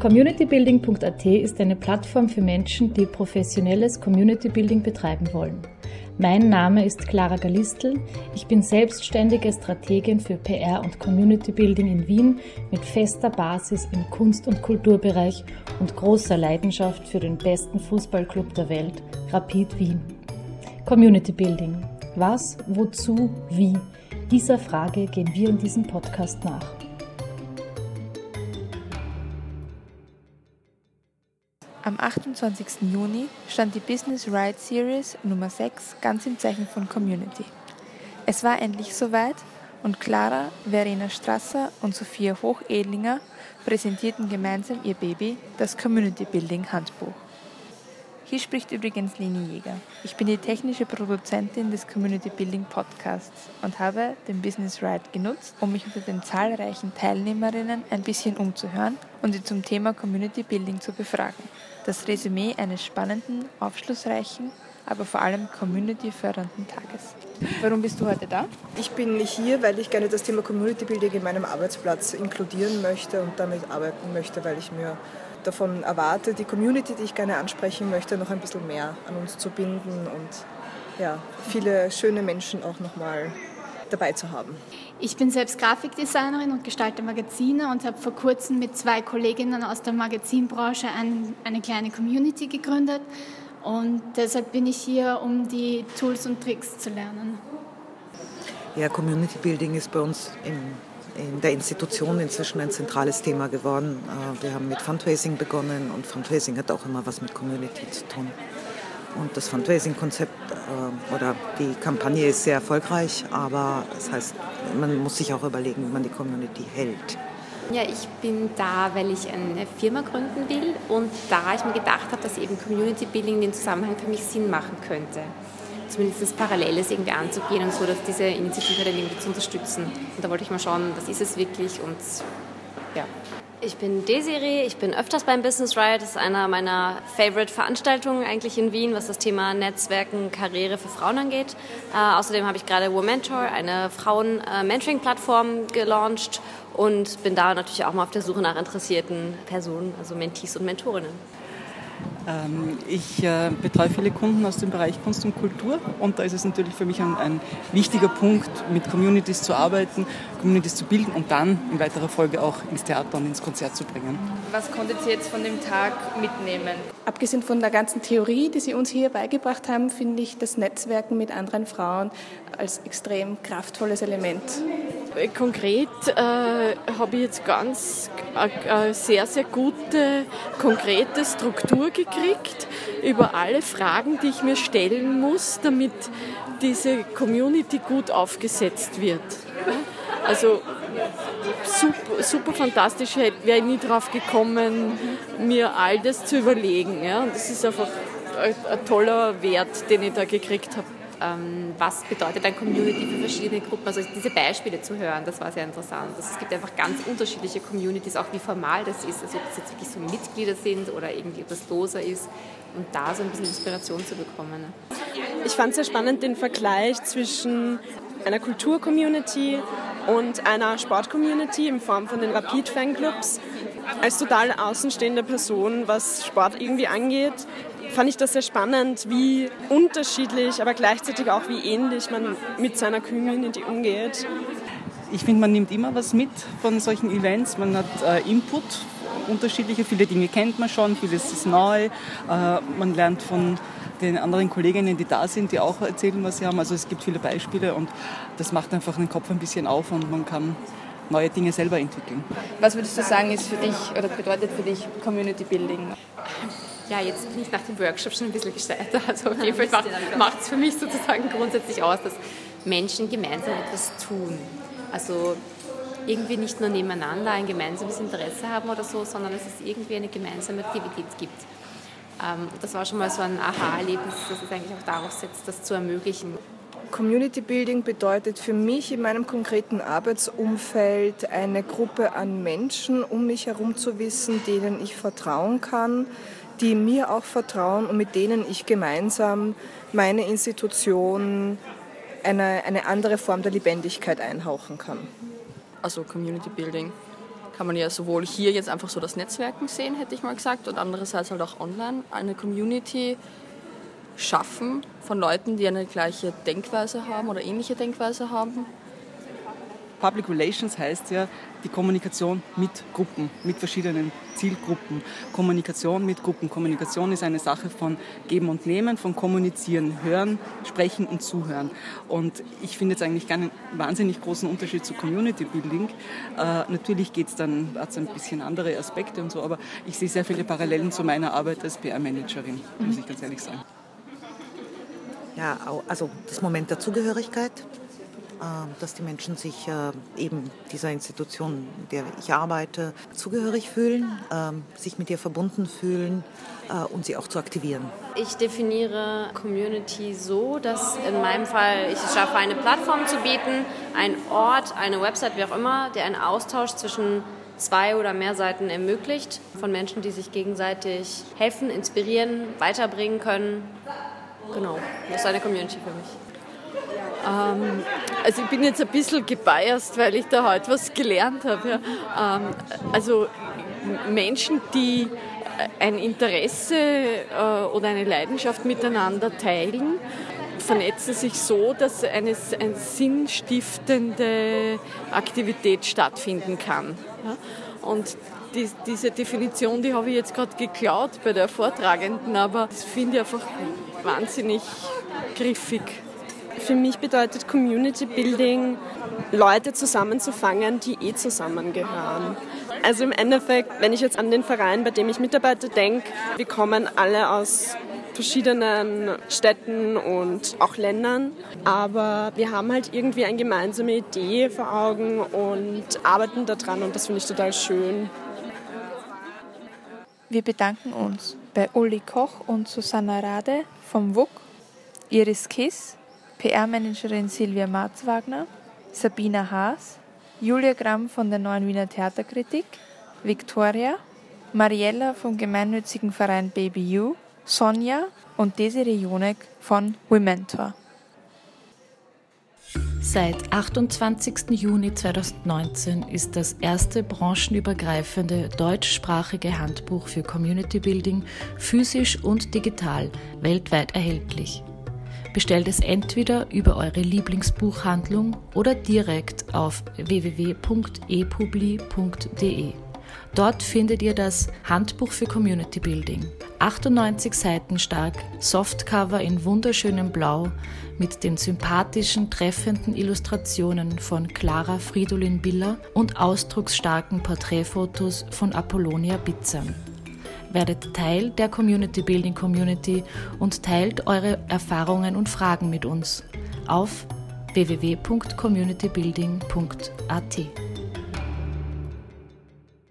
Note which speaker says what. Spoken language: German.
Speaker 1: Communitybuilding.at ist eine Plattform für Menschen, die professionelles Community Building betreiben wollen. Mein Name ist Clara Galistl. Ich bin selbstständige Strategin für PR und Community Building in Wien mit fester Basis im Kunst- und Kulturbereich und großer Leidenschaft für den besten Fußballclub der Welt, Rapid Wien. Community Building. Was, wozu, wie? Dieser Frage gehen wir in diesem Podcast nach.
Speaker 2: Am 28. Juni stand die Business Ride Series Nummer 6 ganz im Zeichen von Community. Es war endlich soweit und Clara, Verena Strasser und Sophia Hochedlinger präsentierten gemeinsam ihr Baby, das Community Building Handbuch. Hier spricht übrigens Leni Jäger. Ich bin die technische Produzentin des Community Building Podcasts und habe den Business Ride genutzt, um mich unter den zahlreichen Teilnehmerinnen ein bisschen umzuhören und sie zum Thema Community Building zu befragen. Das Resümee eines spannenden, aufschlussreichen, aber vor allem community-fördernden Tages. Warum bist du heute da?
Speaker 3: Ich bin hier, weil ich gerne das Thema Community Building in meinem Arbeitsplatz inkludieren möchte und damit arbeiten möchte, weil ich mir davon erwarte, die Community, die ich gerne ansprechen möchte, noch ein bisschen mehr an uns zu binden und ja, viele schöne Menschen auch nochmal dabei zu haben.
Speaker 4: Ich bin selbst Grafikdesignerin und gestalte Magazine und habe vor kurzem mit zwei Kolleginnen aus der Magazinbranche ein, eine kleine Community gegründet. Und deshalb bin ich hier, um die Tools und Tricks zu lernen.
Speaker 5: Ja, Community Building ist bei uns im in der Institution inzwischen ein zentrales Thema geworden. Äh, wir haben mit Fundraising begonnen und Fundraising hat auch immer was mit Community zu tun. Und das Fundraising-Konzept äh, oder die Kampagne ist sehr erfolgreich, aber das heißt, man muss sich auch überlegen, wie man die Community hält.
Speaker 6: Ja, ich bin da, weil ich eine Firma gründen will und da ich mir gedacht habe, dass eben Community Building den Zusammenhang für mich Sinn machen könnte zumindest Paralleles irgendwie anzugehen und so, dass diese Initiative dann irgendwie zu unterstützen. Und da wollte ich mal schauen, was ist es wirklich und ja.
Speaker 7: Ich bin Desiree, ich bin öfters beim Business Ride. Das ist einer meiner Favorite-Veranstaltungen eigentlich in Wien, was das Thema Netzwerken, Karriere für Frauen angeht. Äh, außerdem habe ich gerade Womentor, eine Frauen-Mentoring-Plattform gelauncht und bin da natürlich auch mal auf der Suche nach interessierten Personen, also Mentees und Mentorinnen.
Speaker 8: Ähm, ich äh, betreue viele Kunden aus dem Bereich Kunst und Kultur und da ist es natürlich für mich ein, ein, wichtiger Punkt, mit Communities zu arbeiten, Communities zu bilden und dann in weiterer Folge auch ins Theater und ins Konzert zu bringen.
Speaker 2: Was konntet ihr jetzt von dem Tag mitnehmen?
Speaker 9: Abgesehen von der ganzen Theorie, die Sie uns hier beigebracht haben, finde ich das Netzwerken mit anderen Frauen als extrem kraftvolles Element.
Speaker 10: Konkret äh, habe ich jetzt ganz eine sehr, sehr gute, konkrete Struktur gekriegt über alle Fragen, die ich mir stellen muss, damit diese Community gut aufgesetzt wird. Also super, super fantastisch, wäre ich nie drauf gekommen, mir all das zu überlegen. Ja? Und das ist einfach ein, ein toller Wert, den ich da gekriegt habe
Speaker 6: ähm, was bedeutet ein Community für verschiedene Gruppen. Also diese Beispiele zu hören, das war sehr interessant. Also es gibt einfach ganz unterschiedliche Communities, auch wie formal das ist, also ob das jetzt wirklich so Mitglieder sind oder irgendwie etwas loser ist und da so ein bisschen Inspiration zu bekommen. Ne?
Speaker 11: Ich fand es sehr spannend, den Vergleich zwischen einer Kultur-Community und einer Sport-Community in Form von den Rapid-Fanclubs. Als total außenstehende Person, was Sport irgendwie angeht, fand ich das sehr spannend, wie unterschiedlich, aber gleichzeitig auch wie ähnlich man mit seiner Community umgeht.
Speaker 8: Ich finde, man nimmt immer was mit von solchen Events. Man hat äh, Input, unterschiedliche, viele Dinge kennt man schon, vieles ist neu. Äh, man lernt von den anderen Kolleginnen, die da sind, die auch erzählen, was sie haben. Also es gibt viele Beispiele und das macht einfach den Kopf ein bisschen auf und man kann neue Dinge selber entwickeln.
Speaker 2: Was würdest du sagen, ist für dich oder bedeutet für dich Community Building?
Speaker 6: Ja, jetzt bin ich nach dem Workshop schon ein bisschen gescheiter. Also auf jeden Fall macht es für mich sozusagen grundsätzlich aus, dass Menschen gemeinsam etwas tun. Also irgendwie nicht nur nebeneinander ein gemeinsames Interesse haben oder so, sondern dass es irgendwie eine gemeinsame Aktivität gibt. Ähm, das war schon mal so ein Aha-Erlebnis, dass es eigentlich auch darauf setzt, das zu ermöglichen.
Speaker 3: Community Building bedeutet für mich in meinem konkreten Arbeitsumfeld eine Gruppe an Menschen um mich herum zu wissen, denen ich vertrauen kann, die mir auch vertrauen und mit denen ich gemeinsam meine Institution eine, eine andere Form der Lebendigkeit einhauchen kann.
Speaker 12: Also Community Building kann man ja sowohl hier jetzt einfach so das Netzwerken sehen, hätte ich mal gesagt, und andererseits halt auch online eine Community schaffen von Leuten, die eine gleiche Denkweise haben oder ähnliche Denkweise haben.
Speaker 8: Public Relations heißt ja die Kommunikation mit Gruppen, mit verschiedenen Zielgruppen. Kommunikation mit Gruppen. Kommunikation ist eine Sache von Geben und Nehmen, von Kommunizieren, Hören, Sprechen und Zuhören. Und ich finde jetzt eigentlich keinen wahnsinnig großen Unterschied zu Community Building. Äh, natürlich geht es dann, hat es ein bisschen andere Aspekte und so, aber ich sehe sehr viele Parallelen zu meiner Arbeit als PR-Managerin, muss ich ganz ehrlich sagen.
Speaker 5: Ja, also das Moment der Zugehörigkeit, dass die Menschen sich äh, eben dieser Institution, in der ich arbeite, zugehörig fühlen, ähm, sich mit ihr verbunden fühlen äh, und sie auch zu aktivieren.
Speaker 7: Ich definiere Community so, dass in meinem Fall ich es schaffe, eine Plattform zu bieten, ein Ort, eine Website, wie auch immer, der einen Austausch zwischen zwei oder mehr Seiten ermöglicht von Menschen, die sich gegenseitig helfen, inspirieren, weiterbringen können Genau, das ist eine Community für mich.
Speaker 10: Ähm, also ich bin jetzt ein bisschen gebiased, weil ich da heute was gelernt habe. Ja. Ähm, also Menschen, die ein Interesse äh, oder eine Leidenschaft miteinander teilen, vernetzen sich so, dass eine, eine sinnstiftende Aktivität stattfinden kann. Ja. Und die, diese Definition, die habe ich jetzt gerade geklaut bei der Vortragenden, aber das finde ich einfach wahnsinnig griffig.
Speaker 11: Für mich bedeutet Community Building, Leute zusammenzufangen, die eh zusammengehören. Also im Endeffekt, wenn ich jetzt an den Verein, bei dem ich mitarbeite, denke, wir kommen alle aus verschiedenen Städten und auch Ländern, aber wir haben halt irgendwie eine gemeinsame Idee vor Augen und arbeiten daran und das finde ich total schön.
Speaker 2: Wir bedanken uns bei Uli Koch und Susanna Rade vom WUK, Iris Kiss, PR-Managerin Silvia Marzwagner, Sabina Haas, Julia Gramm von der Neuen Wiener Theaterkritik, Victoria, Mariella vom gemeinnützigen Verein Baby You, Sonja und Desiree Jonek von Womentor.
Speaker 1: Seit 28. Juni 2019 ist das erste branchenübergreifende deutschsprachige Handbuch für Community Building physisch und digital weltweit erhältlich. Bestellt es entweder über eure Lieblingsbuchhandlung oder direkt auf www.epubli.de. Dort findet ihr das Handbuch für Community Building. 98 Seiten stark, Softcover in wunderschönem Blau mit den sympathischen, treffenden Illustrationen von Clara Fridolin Biller und ausdrucksstarken Porträtfotos von Apollonia Bitzam. Werdet Teil der Community Building Community und teilt eure Erfahrungen und Fragen mit uns auf www.communitybuilding.at.